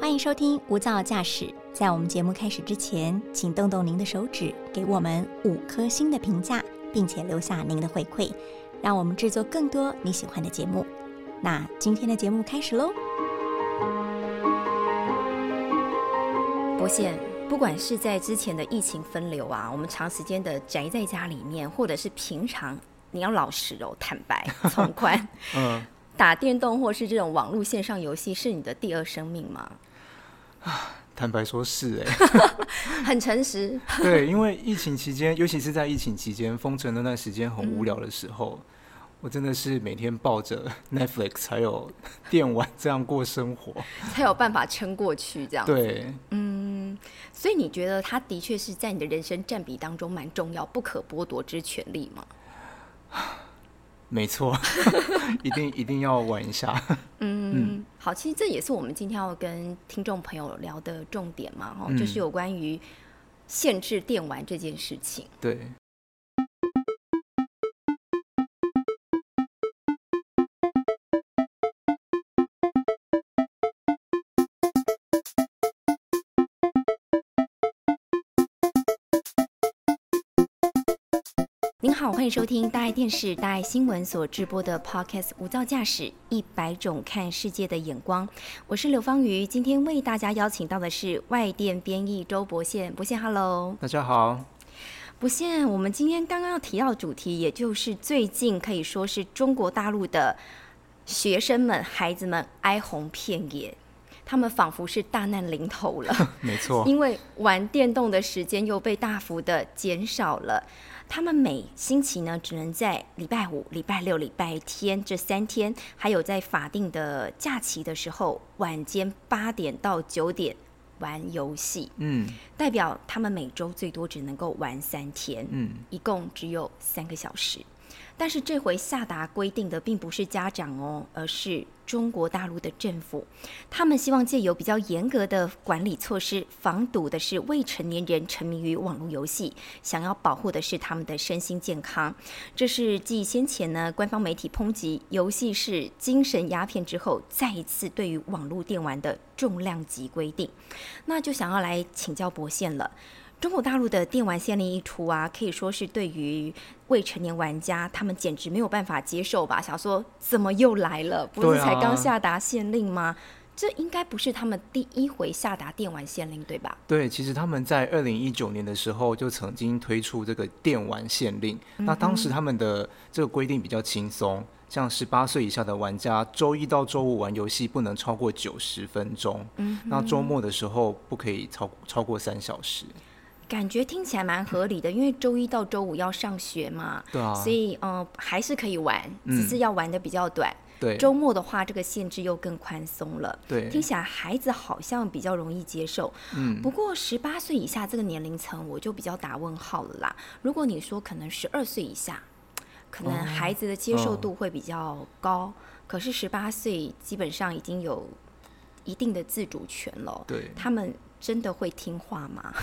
欢迎收听《无噪驾驶》。在我们节目开始之前，请动动您的手指，给我们五颗星的评价，并且留下您的回馈，让我们制作更多你喜欢的节目。那今天的节目开始喽！博宪，不管是在之前的疫情分流啊，我们长时间的宅在家里面，或者是平常，你要老实哦，坦白 从宽，嗯，打电动或是这种网络线上游戏，是你的第二生命吗？啊，坦白说是哎，很诚实。对，因为疫情期间，尤其是在疫情期间封城那段时间很无聊的时候，我真的是每天抱着 Netflix 还有电玩这样过生活，才有办法撑过去。这样对，嗯，所以你觉得它的确是在你的人生占比当中蛮重要、不可剥夺之权利吗？没错，一定一定要玩一下。嗯，好，其实这也是我们今天要跟听众朋友聊的重点嘛，哈，就是有关于限制电玩这件事情。对。您好，欢迎收听大爱电视、大爱新闻所直播的 Podcast《无噪驾驶一百种看世界的眼光》。我是刘芳瑜，今天为大家邀请到的是外电编译周博宪。博宪，Hello，大家好。博宪，我们今天刚刚要提到主题，也就是最近可以说是中国大陆的学生们、孩子们哀鸿遍野，他们仿佛是大难临头了。没错，因为玩电动的时间又被大幅的减少了。他们每星期呢，只能在礼拜五、礼拜六、礼拜天这三天，还有在法定的假期的时候，晚间八点到九点玩游戏。嗯，代表他们每周最多只能够玩三天。嗯，一共只有三个小时。但是这回下达规定的并不是家长哦，而是中国大陆的政府。他们希望借由比较严格的管理措施，防堵的是未成年人沉迷于网络游戏，想要保护的是他们的身心健康。这是继先前呢官方媒体抨击游戏是精神鸦片之后，再一次对于网络电玩的重量级规定。那就想要来请教博宪了。中国大陆的电玩限令一出啊，可以说是对于未成年玩家，他们简直没有办法接受吧？想说怎么又来了？不是才刚下达限令吗？这应该不是他们第一回下达电玩限令，对吧？对，其实他们在二零一九年的时候就曾经推出这个电玩限令。那当时他们的这个规定比较轻松，像十八岁以下的玩家，周一到周五玩游戏不能超过九十分钟。嗯，那周末的时候不可以超超过三小时。感觉听起来蛮合理的，因为周一到周五要上学嘛，对啊，所以嗯还是可以玩，只是要玩的比较短。对，周末的话，这个限制又更宽松了。对，听起来孩子好像比较容易接受。嗯，不过十八岁以下这个年龄层，我就比较打问号了啦。如果你说可能十二岁以下，可能孩子的接受度会比较高，可是十八岁基本上已经有一定的自主权了。对，他们真的会听话吗？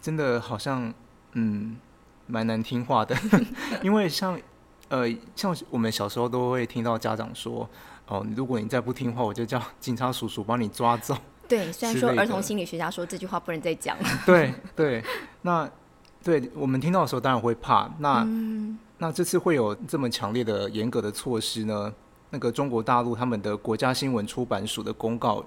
真的好像，嗯，蛮难听话的，因为像，呃，像我们小时候都会听到家长说，哦，如果你再不听话，我就叫警察叔叔帮你抓走。对，虽然说儿童心理学家说这句话不能再讲了。对对，那对我们听到的时候当然会怕。那那这次会有这么强烈的严格的措施呢？那个中国大陆他们的国家新闻出版署的公告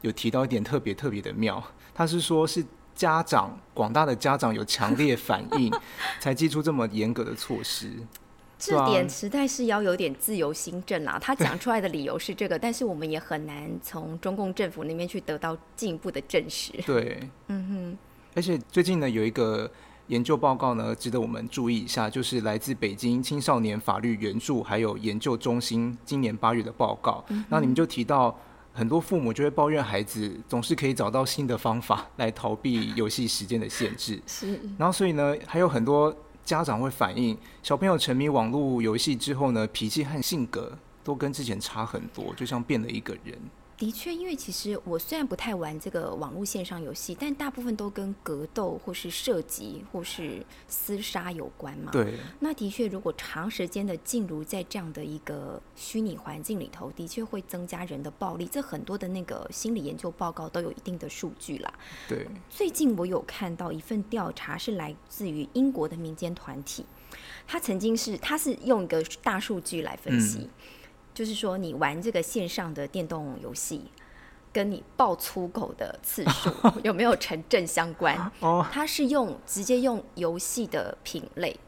有提到一点特别特别的妙，他是说是。家长广大的家长有强烈反应，才寄出这么严格的措施。这点实在是要有点自由心证啦。他讲出来的理由是这个，但是我们也很难从中共政府那边去得到进一步的证实。对，嗯哼。而且最近呢，有一个研究报告呢，值得我们注意一下，就是来自北京青少年法律援助还有研究中心今年八月的报告。那你们就提到。很多父母就会抱怨孩子总是可以找到新的方法来逃避游戏时间的限制，是。然后所以呢，还有很多家长会反映，小朋友沉迷网络游戏之后呢，脾气和性格都跟之前差很多，就像变了一个人。的确，因为其实我虽然不太玩这个网络线上游戏，但大部分都跟格斗或是射击或是厮杀有关嘛。对，那的确，如果长时间的进入在这样的一个虚拟环境里头，的确会增加人的暴力。这很多的那个心理研究报告都有一定的数据啦。对，最近我有看到一份调查，是来自于英国的民间团体，他曾经是他是用一个大数据来分析。就是说，你玩这个线上的电动游戏，跟你爆粗口的次数 有没有成正相关？哦，它是用直接用游戏的品类，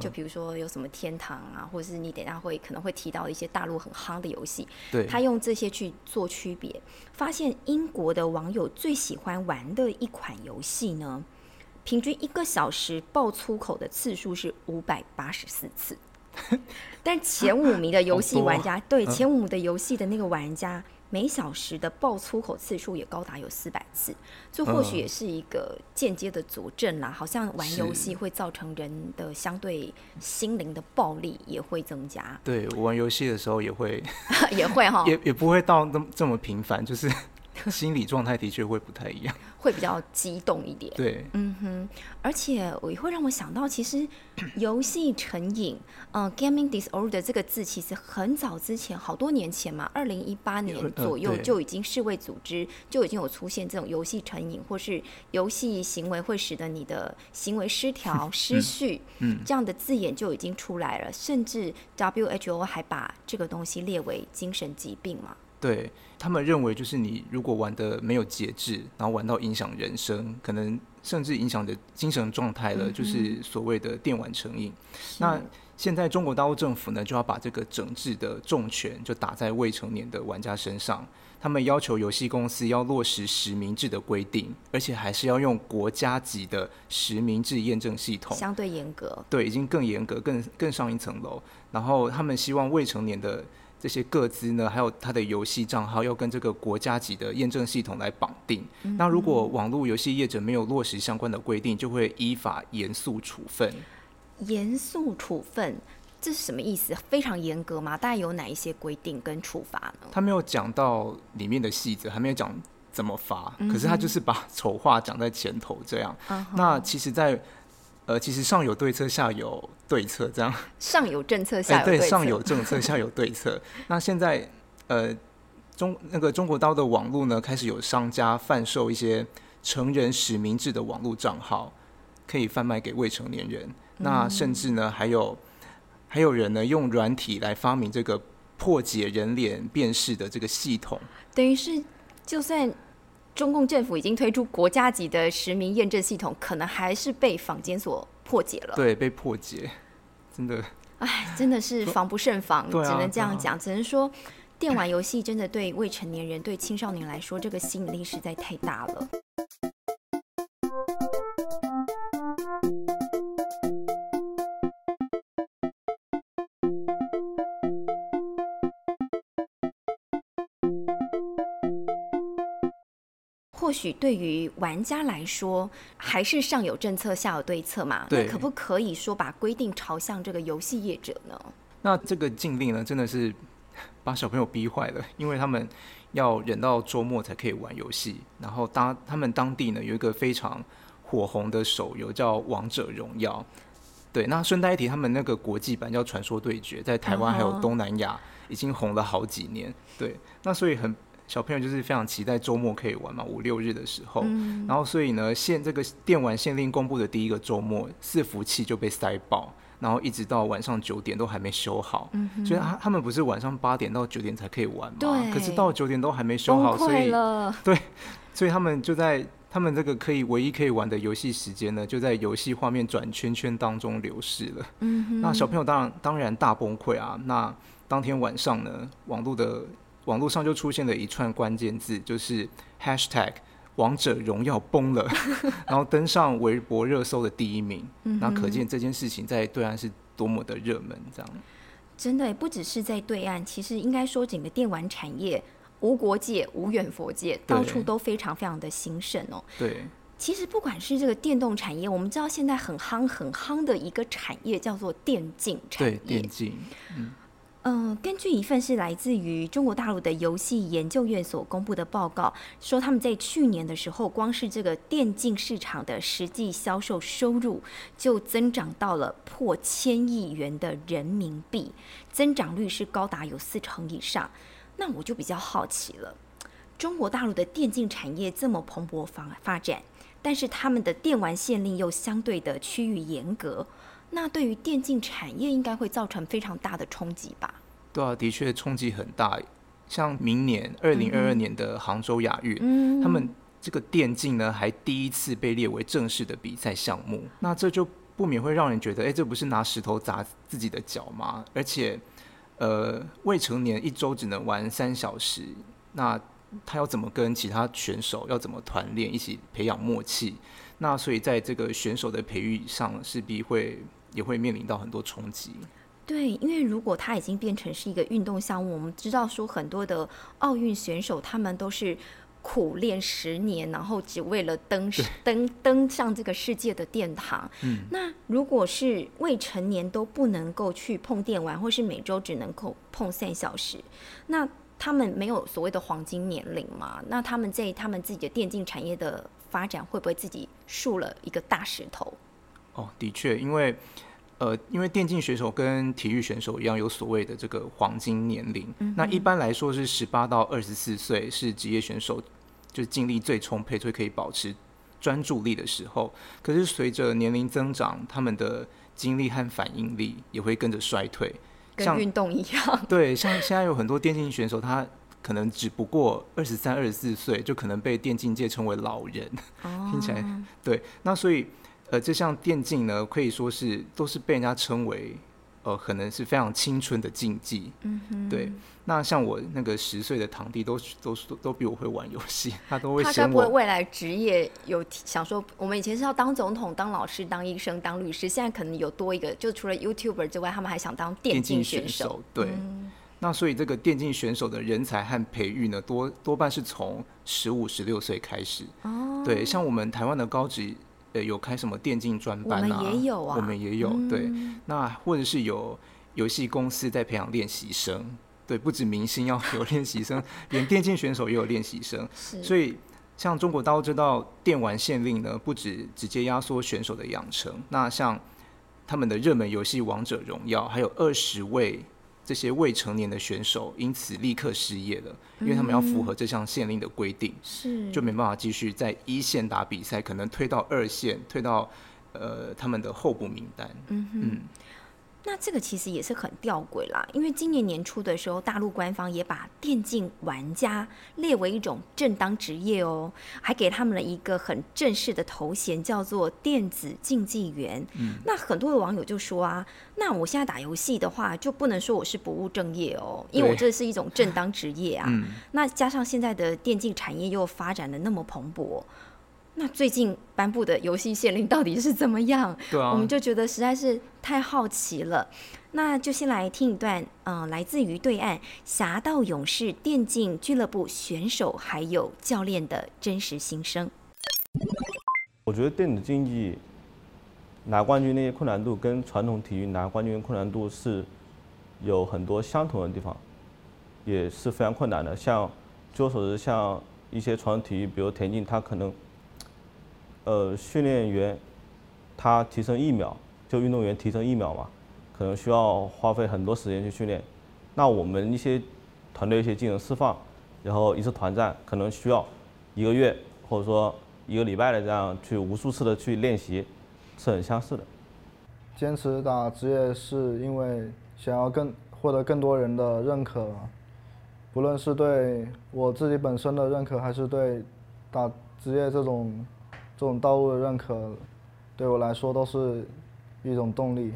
就比如说有什么天堂啊，或者是你等下会可能会提到一些大陆很夯的游戏，对，他用这些去做区别，发现英国的网友最喜欢玩的一款游戏呢，平均一个小时爆粗口的次数是五百八十四次。但前五名的游戏玩家，对前五名的游戏的那个玩家，每小时的爆粗口次数也高达有四百次，这或许也是一个间接的佐证啦。好像玩游戏会造成人的相对心灵的暴力也会增加。对我玩游戏的时候也会，也会哈，也也不会到那么这么频繁，就是。心理状态的确会不太一样，会比较激动一点。对，嗯哼，而且我也会让我想到，其实游戏成瘾，呃，gaming disorder 这个字其实很早之前，好多年前嘛，二零一八年左右就已经世卫组织就已经有出现这种游戏成瘾，或是游戏行为会使得你的行为失调、失序，嗯，这样的字眼就已经出来了，甚至 WHO 还把这个东西列为精神疾病嘛。对他们认为，就是你如果玩的没有节制，然后玩到影响人生，可能甚至影响的精神状态了，就是所谓的电玩成瘾。那现在中国大陆政府呢，就要把这个整治的重拳就打在未成年的玩家身上。他们要求游戏公司要落实实名制的规定，而且还是要用国家级的实名制验证系统，相对严格。对，已经更严格，更更上一层楼。然后他们希望未成年的。这些各资呢，还有他的游戏账号要跟这个国家级的验证系统来绑定。那如果网络游戏业者没有落实相关的规定，就会依法严肃处分。严肃处分，这是什么意思？非常严格吗？大概有哪一些规定跟处罚呢？他没有讲到里面的细则，还没有讲怎么罚。可是他就是把丑话讲在前头，这样。那其实，在呃，其实上有对策，下有对策，这样。上有政策，下有对上有政策，下有对策。那现在，呃，中那个中国刀的网络呢，开始有商家贩售一些成人实名制的网络账号，可以贩卖给未成年人。那甚至呢，还有还有人呢，用软体来发明这个破解人脸辨识的这个系统，等于是就算。中共政府已经推出国家级的实名验证系统，可能还是被坊间所破解了。对，被破解，真的。哎，真的是防不胜防，只能这样讲。只能说，电玩游戏真的对未成年人、对青少年来说，这个吸引力实在太大了。或许对于玩家来说，还是上有政策下有对策嘛？那可不可以说把规定朝向这个游戏业者呢？那这个禁令呢，真的是把小朋友逼坏了，因为他们要忍到周末才可以玩游戏。然后当他们当地呢有一个非常火红的手游叫《王者荣耀》，对，那顺带一提，他们那个国际版叫《传说对决》，在台湾还有东南亚已经红了好几年。对，那所以很。小朋友就是非常期待周末可以玩嘛，五六日的时候，然后所以呢，限这个电玩限令公布的第一个周末，伺服器就被塞爆，然后一直到晚上九点都还没修好，所以他他们不是晚上八点到九点才可以玩嘛，可是到九点都还没修好，所以 对，所以他们就在他们这个可以唯一可以玩的游戏时间呢，就在游戏画面转圈圈当中流逝了。那小朋友当然当然大崩溃啊！那当天晚上呢，网络的。网络上就出现了一串关键字，就是 #hashtag 王者荣耀崩了，然后登上微博热搜的第一名。那可见这件事情在对岸是多么的热门，这样。真的不只是在对岸，其实应该说整个电玩产业无国界、无远佛界，到处都非常非常的兴盛哦。对，其实不管是这个电动产业，我们知道现在很夯很夯的一个产业叫做电竞产业。对，电竞。嗯。嗯，根据一份是来自于中国大陆的游戏研究院所公布的报告，说他们在去年的时候，光是这个电竞市场的实际销售收入就增长到了破千亿元的人民币，增长率是高达有四成以上。那我就比较好奇了，中国大陆的电竞产业这么蓬勃发发展，但是他们的电玩限令又相对的趋于严格。那对于电竞产业应该会造成非常大的冲击吧？对啊，的确冲击很大。像明年二零二二年的杭州亚运，他们这个电竞呢还第一次被列为正式的比赛项目。那这就不免会让人觉得，哎，这不是拿石头砸自己的脚吗？而且，呃，未成年一周只能玩三小时，那他要怎么跟其他选手要怎么团练，一起培养默契？那所以在这个选手的培育上，势必会。也会面临到很多冲击。对，因为如果它已经变成是一个运动项目，我们知道说很多的奥运选手他们都是苦练十年，然后只为了登登登上这个世界的殿堂。嗯，那如果是未成年都不能够去碰电玩，或是每周只能够碰三小时，那他们没有所谓的黄金年龄嘛？那他们在他们自己的电竞产业的发展，会不会自己竖了一个大石头？哦，的确，因为，呃，因为电竞选手跟体育选手一样，有所谓的这个黄金年龄。那一般来说是十八到二十四岁，是职业选手就是精力最充沛、最可以保持专注力的时候。可是随着年龄增长，他们的精力和反应力也会跟着衰退，跟运动一样。对，像现在有很多电竞选手，他可能只不过二十三、二十四岁，就可能被电竞界称为老人。听起来，对，那所以。呃，这项电竞呢，可以说是都是被人家称为，呃，可能是非常青春的禁忌。嗯哼。对，那像我那个十岁的堂弟，都都都比我会玩游戏，他都会。他该不会未来职业有想说，我们以前是要当总统、当老师、当医生、当律师，现在可能有多一个，就除了 YouTuber 之外，他们还想当电竞选手。对。那所以这个电竞选手的人才和培育呢，多多半是从十五、十六岁开始。哦。对，像我们台湾的高职。呃，有开什么电竞专班啊？我们也有啊。我们也有，对。那或者是有游戏公司在培养练习生，对，不止明星要有练习生，连电竞选手也有练习生。所以，像中国大陆这道电玩限令呢，不止直接压缩选手的养成，那像他们的热门游戏《王者荣耀》，还有二十位。这些未成年的选手因此立刻失业了，因为他们要符合这项限令的规定，是就没办法继续在一线打比赛，可能推到二线，推到呃他们的候补名单。嗯嗯。那这个其实也是很吊诡啦，因为今年年初的时候，大陆官方也把电竞玩家列为一种正当职业哦，还给他们了一个很正式的头衔，叫做电子竞技员。嗯，那很多的网友就说啊，那我现在打游戏的话，就不能说我是不务正业哦，因为我这是一种正当职业啊。那加上现在的电竞产业又发展的那么蓬勃。那最近颁布的游戏限令到底是怎么样？对啊，我们就觉得实在是太好奇了。那就先来听一段，嗯，来自于对岸侠盗勇士电竞俱乐部选手还有教练的真实心声。我觉得电子竞技拿冠军那些困难度跟传统体育拿冠军困难度是有很多相同的地方，也是非常困难的。像据我所知，像一些传统体育，比如田径，它可能呃，训练员他提升一秒，就运动员提升一秒嘛，可能需要花费很多时间去训练。那我们一些团队一些技能释放，然后一次团战可能需要一个月或者说一个礼拜的这样去无数次的去练习，是很相似的。坚持打职业是因为想要更获得更多人的认可，不论是对我自己本身的认可，还是对打职业这种。这种道路的认可，对我来说都是一种动力。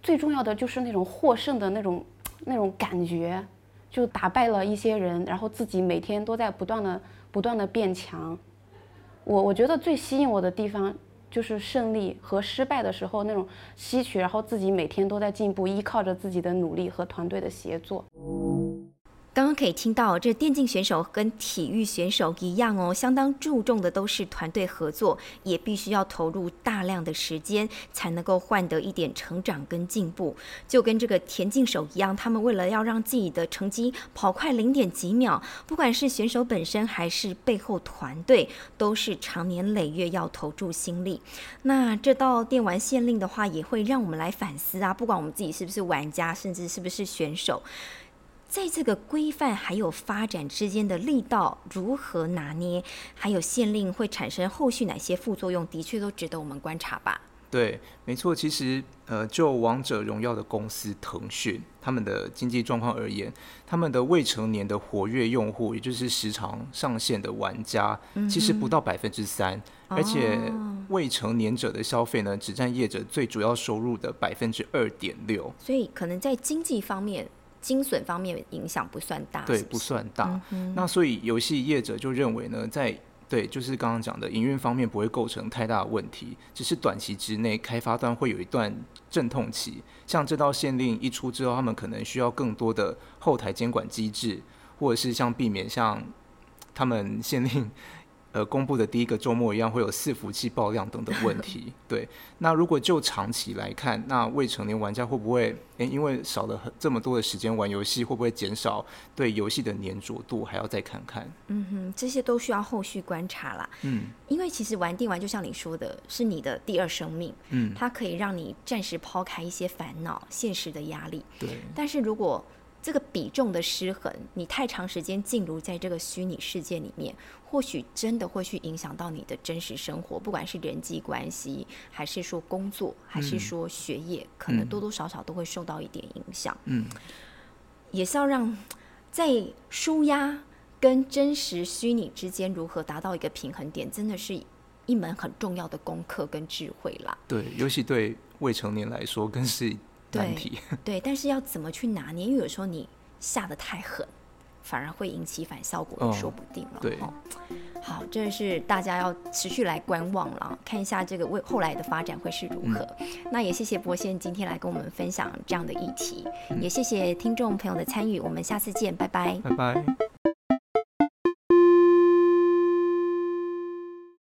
最重要的就是那种获胜的那种 那种感觉，就打败了一些人，然后自己每天都在不断的不断的变强。我我觉得最吸引我的地方就是胜利和失败的时候那种吸取，然后自己每天都在进步，依靠着自己的努力和团队的协作。可以听到，这电竞选手跟体育选手一样哦，相当注重的都是团队合作，也必须要投入大量的时间，才能够换得一点成长跟进步。就跟这个田径手一样，他们为了要让自己的成绩跑快零点几秒，不管是选手本身还是背后团队，都是长年累月要投注心力。那这道电玩限令的话，也会让我们来反思啊，不管我们自己是不是玩家，甚至是不是选手。在这个规范还有发展之间的力道如何拿捏，还有限令会产生后续哪些副作用，的确都值得我们观察吧。对，没错。其实，呃，就王者荣耀的公司腾讯他们的经济状况而言，他们的未成年的活跃用户，也就是时常上线的玩家，其实不到百分之三，而且未成年者的消费呢，只占业者最主要收入的百分之二点六。所以，可能在经济方面。精损方面影响不算大，对，不算大。那所以游戏业者就认为呢，在对，就是刚刚讲的营运方面不会构成太大的问题，只是短期之内开发端会有一段阵痛期。像这道限令一出之后，他们可能需要更多的后台监管机制，或者是像避免像他们限令。呃，公布的第一个周末一样会有伺服器爆量等等问题。对，那如果就长期来看，那未成年玩家会不会，诶，因为少了很这么多的时间玩游戏，会不会减少对游戏的粘着度？还要再看看。嗯哼，这些都需要后续观察啦。嗯，因为其实玩电玩就像你说的，是你的第二生命。嗯，它可以让你暂时抛开一些烦恼、现实的压力。对，但是如果这个比重的失衡，你太长时间进入在这个虚拟世界里面，或许真的会去影响到你的真实生活，不管是人际关系，还是说工作，还是说学业，可能多多少少都会受到一点影响。嗯，也是要让在舒压跟真实虚拟之间如何达到一个平衡点，真的是一门很重要的功课跟智慧啦。对，尤其对未成年来说，更是。对对，但是要怎么去拿捏？因为有时候你下的太狠，反而会引起反效果，也说不定了。对，好，这是大家要持续来观望了，看一下这个未后来的发展会是如何。那也谢谢博先今天来跟我们分享这样的议题，也谢谢听众朋友的参与，我们下次见，拜拜，拜拜。